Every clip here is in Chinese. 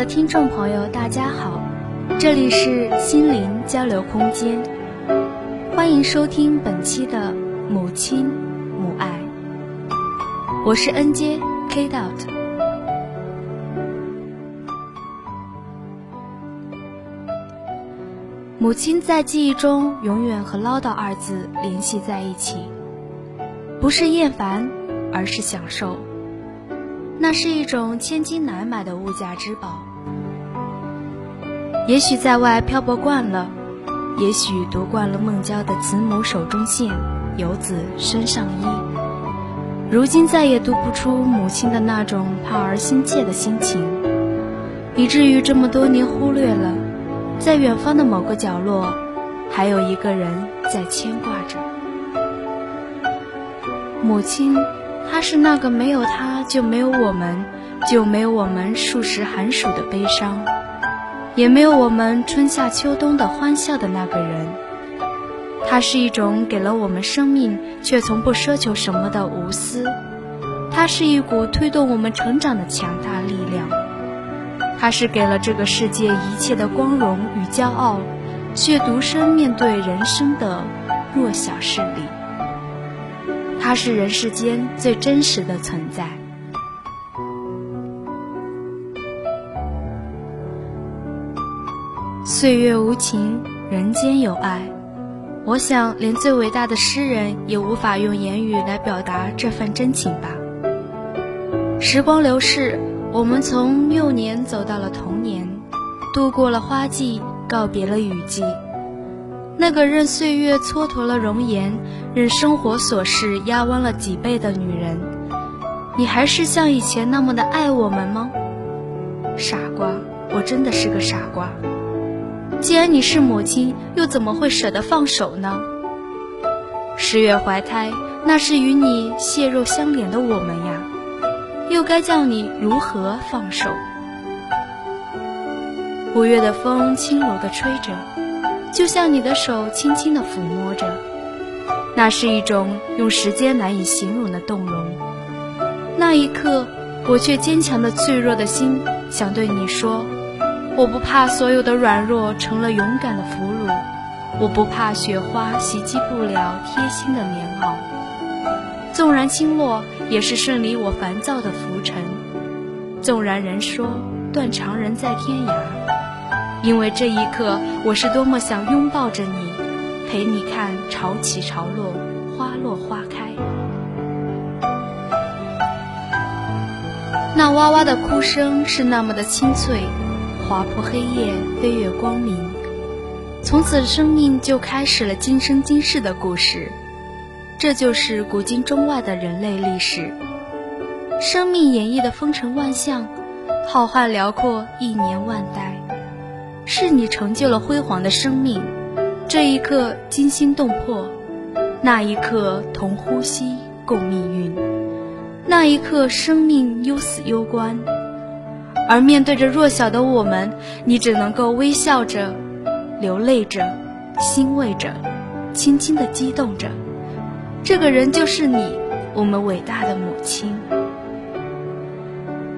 的听众朋友，大家好，这里是心灵交流空间，欢迎收听本期的母亲母爱，我是 N J K Dot。母亲在记忆中永远和唠叨二字联系在一起，不是厌烦，而是享受。那是一种千金难买的物价之宝。也许在外漂泊惯了，也许读惯了孟郊的“慈母手中线，游子身上衣”，如今再也读不出母亲的那种盼儿心切的心情，以至于这么多年忽略了，在远方的某个角落，还有一个人在牵挂着。母亲。他是那个没有他就没有我们，就没有我们数十寒暑的悲伤，也没有我们春夏秋冬的欢笑的那个人。他是一种给了我们生命却从不奢求什么的无私，他是一股推动我们成长的强大力量，他是给了这个世界一切的光荣与骄傲，却独身面对人生的弱小势力。它是人世间最真实的存在。岁月无情，人间有爱。我想，连最伟大的诗人也无法用言语来表达这份真情吧。时光流逝，我们从幼年走到了童年，度过了花季，告别了雨季。那个任岁月蹉跎了容颜，任生活琐事压弯了脊背的女人，你还是像以前那么的爱我们吗？傻瓜，我真的是个傻瓜。既然你是母亲，又怎么会舍得放手呢？十月怀胎，那是与你血肉相连的我们呀，又该叫你如何放手？五月的风轻柔地吹着。就像你的手轻轻地抚摸着，那是一种用时间难以形容的动容。那一刻，我却坚强的脆弱的心想对你说：我不怕所有的软弱成了勇敢的俘虏，我不怕雪花袭击不了贴心的棉袄。纵然倾落，也是顺理我烦躁的浮尘；纵然人说断肠人在天涯。因为这一刻，我是多么想拥抱着你，陪你看潮起潮落，花落花开。那哇哇的哭声是那么的清脆，划破黑夜，飞越光明。从此，生命就开始了今生今世的故事。这就是古今中外的人类历史。生命演绎的风尘万象，浩瀚辽阔，一年万代。是你成就了辉煌的生命，这一刻惊心动魄，那一刻同呼吸共命运，那一刻生命忧死攸关，而面对着弱小的我们，你只能够微笑着，流泪着，欣慰着，轻轻地激动着。这个人就是你，我们伟大的母亲。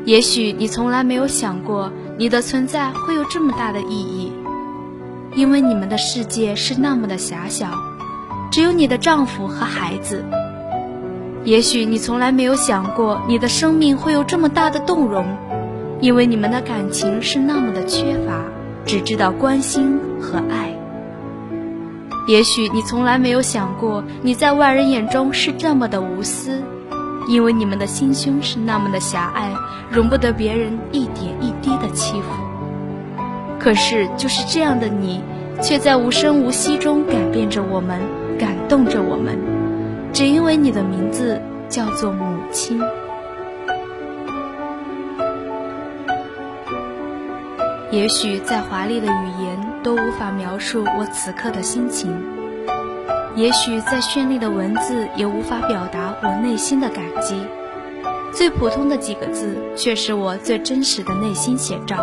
也许你从来没有想过。你的存在会有这么大的意义，因为你们的世界是那么的狭小，只有你的丈夫和孩子。也许你从来没有想过你的生命会有这么大的动容，因为你们的感情是那么的缺乏，只知道关心和爱。也许你从来没有想过你在外人眼中是这么的无私。因为你们的心胸是那么的狭隘，容不得别人一点一滴的欺负。可是就是这样的你，却在无声无息中改变着我们，感动着我们，只因为你的名字叫做母亲。也许再华丽的语言都无法描述我此刻的心情。也许再绚丽的文字也无法表达我内心的感激，最普通的几个字却是我最真实的内心写照。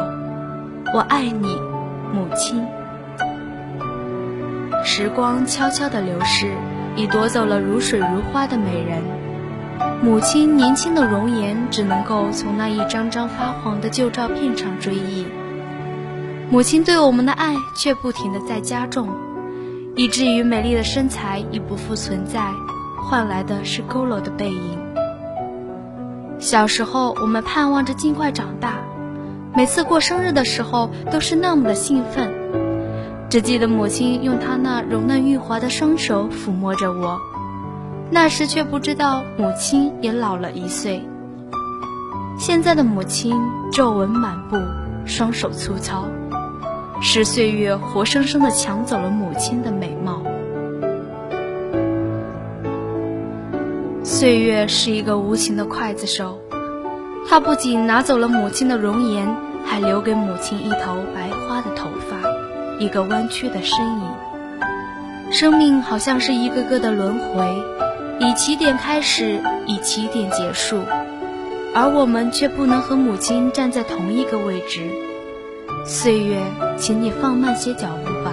我爱你，母亲。时光悄悄地流逝，已夺走了如水如花的美人。母亲年轻的容颜只能够从那一张张发黄的旧照片上追忆，母亲对我们的爱却不停的在加重，以至于美丽的身材已不复存在，换来的是佝偻的背影。小时候，我们盼望着尽快长大，每次过生日的时候都是那么的兴奋。只记得母亲用她那柔嫩玉滑的双手抚摸着我，那时却不知道母亲也老了一岁。现在的母亲皱纹满布，双手粗糙，是岁月活生生的抢走了母亲的美貌。岁月是一个无情的刽子手，他不仅拿走了母亲的容颜，还留给母亲一头白花的头发，一个弯曲的身影。生命好像是一个个的轮回，以起点开始，以起点结束，而我们却不能和母亲站在同一个位置。岁月，请你放慢些脚步吧，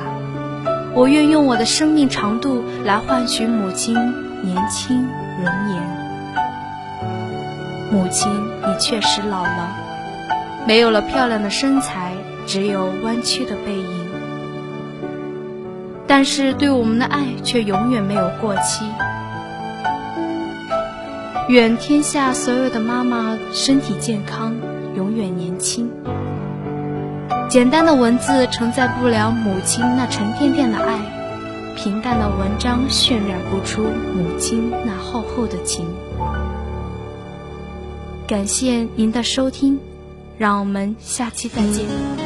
我愿用我的生命长度来换取母亲年轻。容颜，母亲，你确实老了，没有了漂亮的身材，只有弯曲的背影。但是对我们的爱却永远没有过期。愿天下所有的妈妈身体健康，永远年轻。简单的文字承载不了母亲那沉甸甸的爱。平淡的文章渲染不出母亲那厚厚的情。感谢您的收听，让我们下期再见。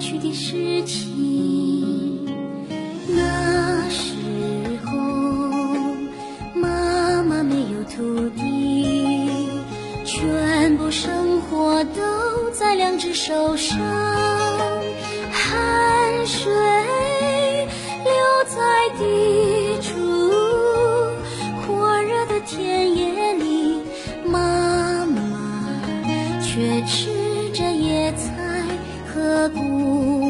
去的事情。那时候，妈妈没有土地，全部生活都在两只手上。汗水流在地主，火热的田野里，妈妈却吃着野菜刻骨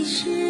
你是